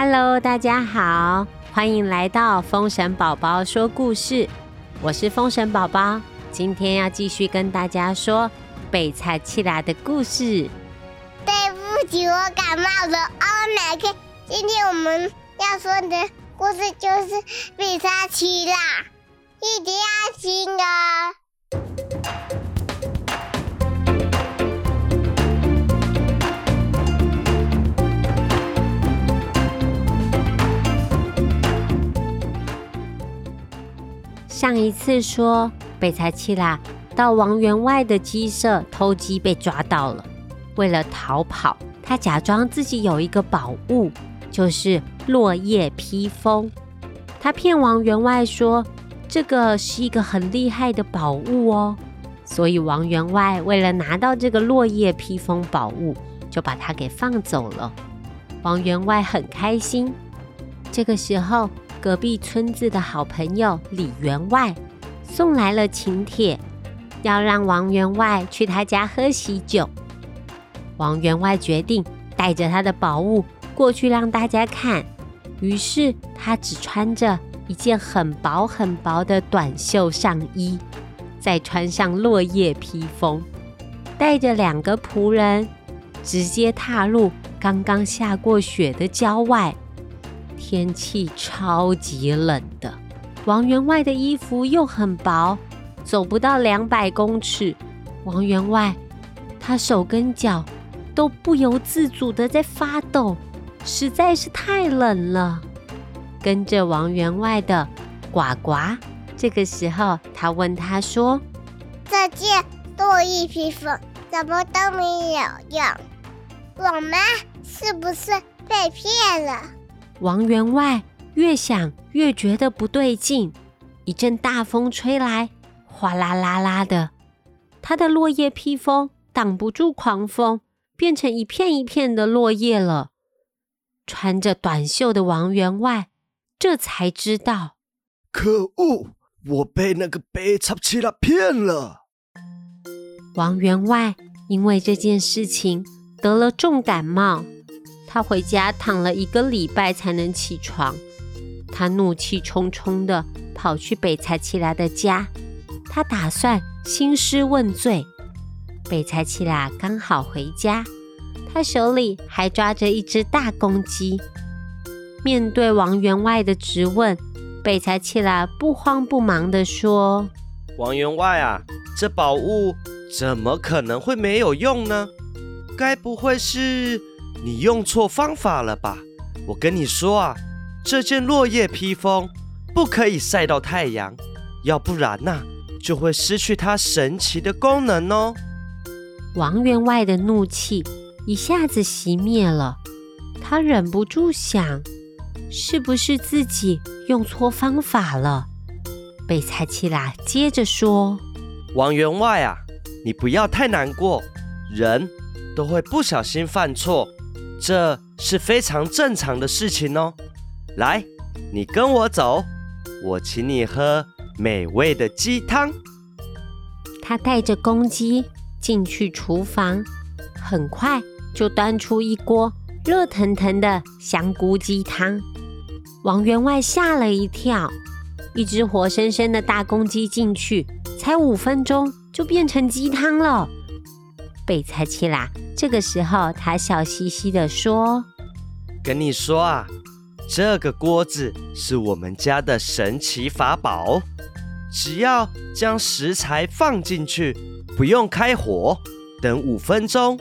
Hello，大家好，欢迎来到风神宝宝说故事。我是风神宝宝，今天要继续跟大家说贝采奇拉的故事。对不起，我感冒了。Oh my god！今天我们要说的故事就是贝采奇拉，一定要听哦。上一次说贝采奇拉到王员外的鸡舍偷鸡被抓到了，为了逃跑，他假装自己有一个宝物，就是落叶披风。他骗王员外说这个是一个很厉害的宝物哦，所以王员外为了拿到这个落叶披风宝物，就把它给放走了。王员外很开心。这个时候，隔壁村子的好朋友李员外送来了请帖，要让王员外去他家喝喜酒。王员外决定带着他的宝物过去让大家看，于是他只穿着一件很薄很薄的短袖上衣，再穿上落叶披风，带着两个仆人，直接踏入刚刚下过雪的郊外。天气超级冷的，王员外的衣服又很薄，走不到两百公尺。王员外他手跟脚都不由自主的在发抖，实在是太冷了。跟着王员外的呱呱，这个时候他问他说：“这件落叶披风怎么都没有用？我们是不是被骗了？”王员外越想越觉得不对劲，一阵大风吹来，哗啦啦啦的，他的落叶披风挡不住狂风，变成一片一片的落叶了。穿着短袖的王员外这才知道，可恶，我被那个贝采奇拉骗了。王员外因为这件事情得了重感冒。他回家躺了一个礼拜才能起床。他怒气冲冲的跑去贝采奇拉的家，他打算兴师问罪。贝采奇拉刚好回家，他手里还抓着一只大公鸡。面对王员外的质问，贝采奇拉不慌不忙的说：“王员外啊，这宝物怎么可能会没有用呢？该不会是……”你用错方法了吧？我跟你说啊，这件落叶披风不可以晒到太阳，要不然呐，就会失去它神奇的功能哦。王员外的怒气一下子熄灭了，他忍不住想，是不是自己用错方法了？贝采奇拉接着说：“王员外啊，你不要太难过，人都会不小心犯错。”这是非常正常的事情哦。来，你跟我走，我请你喝美味的鸡汤。他带着公鸡进去厨房，很快就端出一锅热腾腾的香菇鸡汤。王员外吓了一跳，一只活生生的大公鸡进去，才五分钟就变成鸡汤了。被采起来，这个时候他笑嘻嘻的说：“跟你说啊，这个锅子是我们家的神奇法宝，只要将食材放进去，不用开火，等五分钟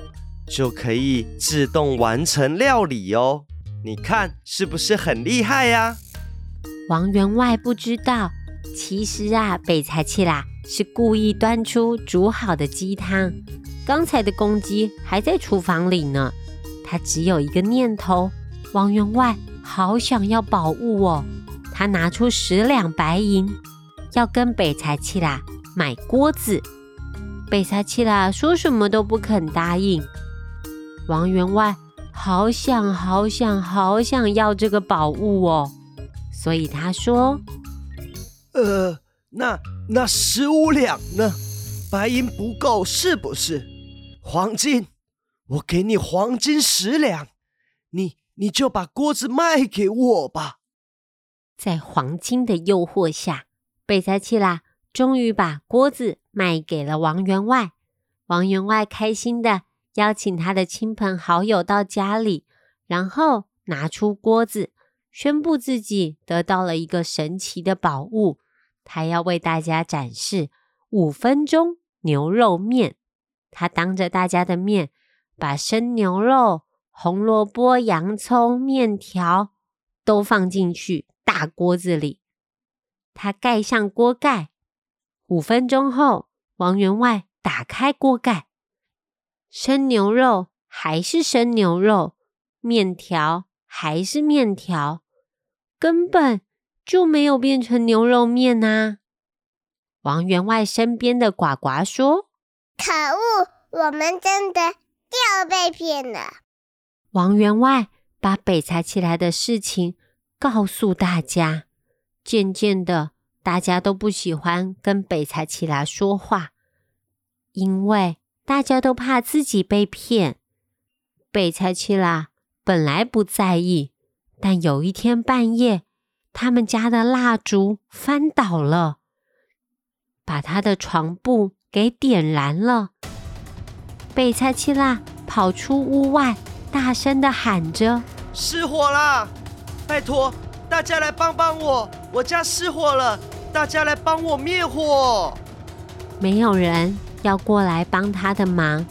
就可以自动完成料理哦。你看是不是很厉害呀？”王员外不知道，其实啊，贝采奇拉是故意端出煮好的鸡汤。刚才的公鸡还在厨房里呢，他只有一个念头：王员外好想要宝物哦。他拿出十两白银，要跟北财气啦买锅子。北财气啦说什么都不肯答应。王员外好想好想好想要这个宝物哦，所以他说：“呃，那那十五两呢？白银不够是不是？”黄金，我给你黄金十两，你你就把锅子卖给我吧。在黄金的诱惑下，贝塞奇拉终于把锅子卖给了王员外。王员外开心的邀请他的亲朋好友到家里，然后拿出锅子，宣布自己得到了一个神奇的宝物。他要为大家展示五分钟牛肉面。他当着大家的面，把生牛肉、红萝卜、洋葱、面条都放进去大锅子里。他盖上锅盖。五分钟后，王员外打开锅盖，生牛肉还是生牛肉，面条还是面条，根本。就没有变成牛肉面呐！王员外身边的呱呱说：“可恶，我们真的又被骗了。”王员外把北采起来的事情告诉大家，渐渐的，大家都不喜欢跟北采起来说话，因为大家都怕自己被骗。北采起来本来不在意，但有一天半夜。他们家的蜡烛翻倒了，把他的床布给点燃了。贝菜奇拉跑出屋外，大声的喊着：“失火啦！拜托大家来帮帮我，我家失火了，大家来帮我灭火！”没有人要过来帮他的忙，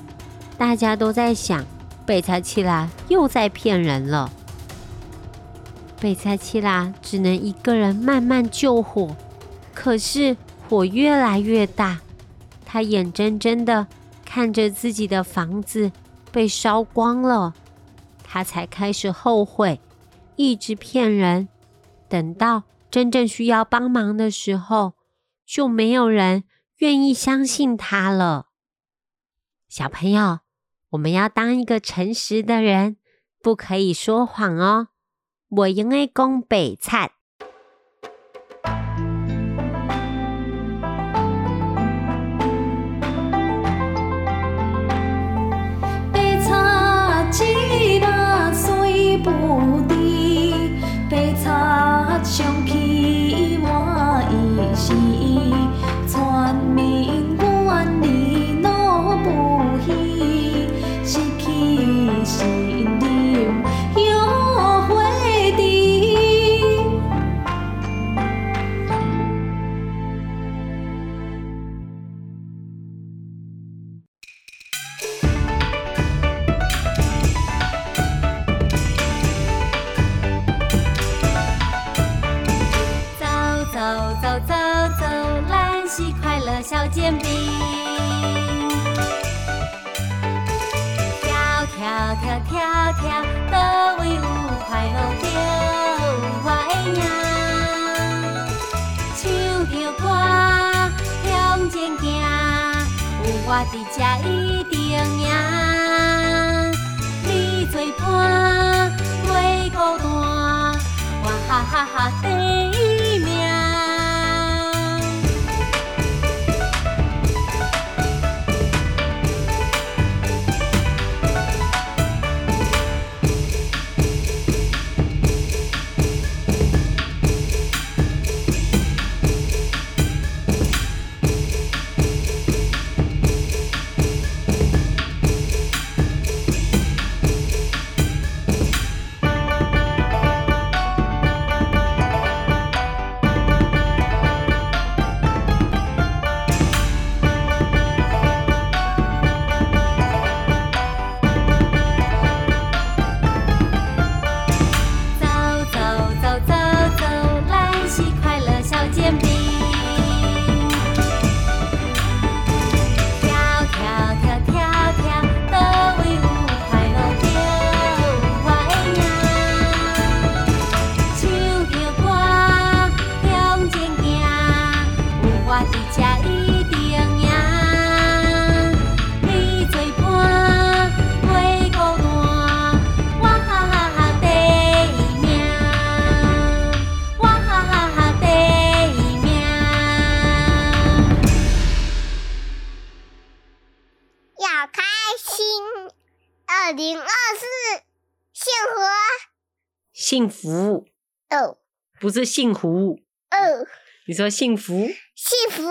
大家都在想：贝菜奇拉又在骗人了。贝菜奇拉只能一个人慢慢救火，可是火越来越大，他眼睁睁的看着自己的房子被烧光了，他才开始后悔，一直骗人。等到真正需要帮忙的时候，就没有人愿意相信他了。小朋友，我们要当一个诚实的人，不可以说谎哦。我用爱讲白菜。小煎饼，跳跳跳跳跳，都为有快乐着我的影。唱着歌向前行，有我伫这一定赢。你做伴，袂孤单，我哈哈哈第幸福哦。不是幸福，哦，你说幸福？幸福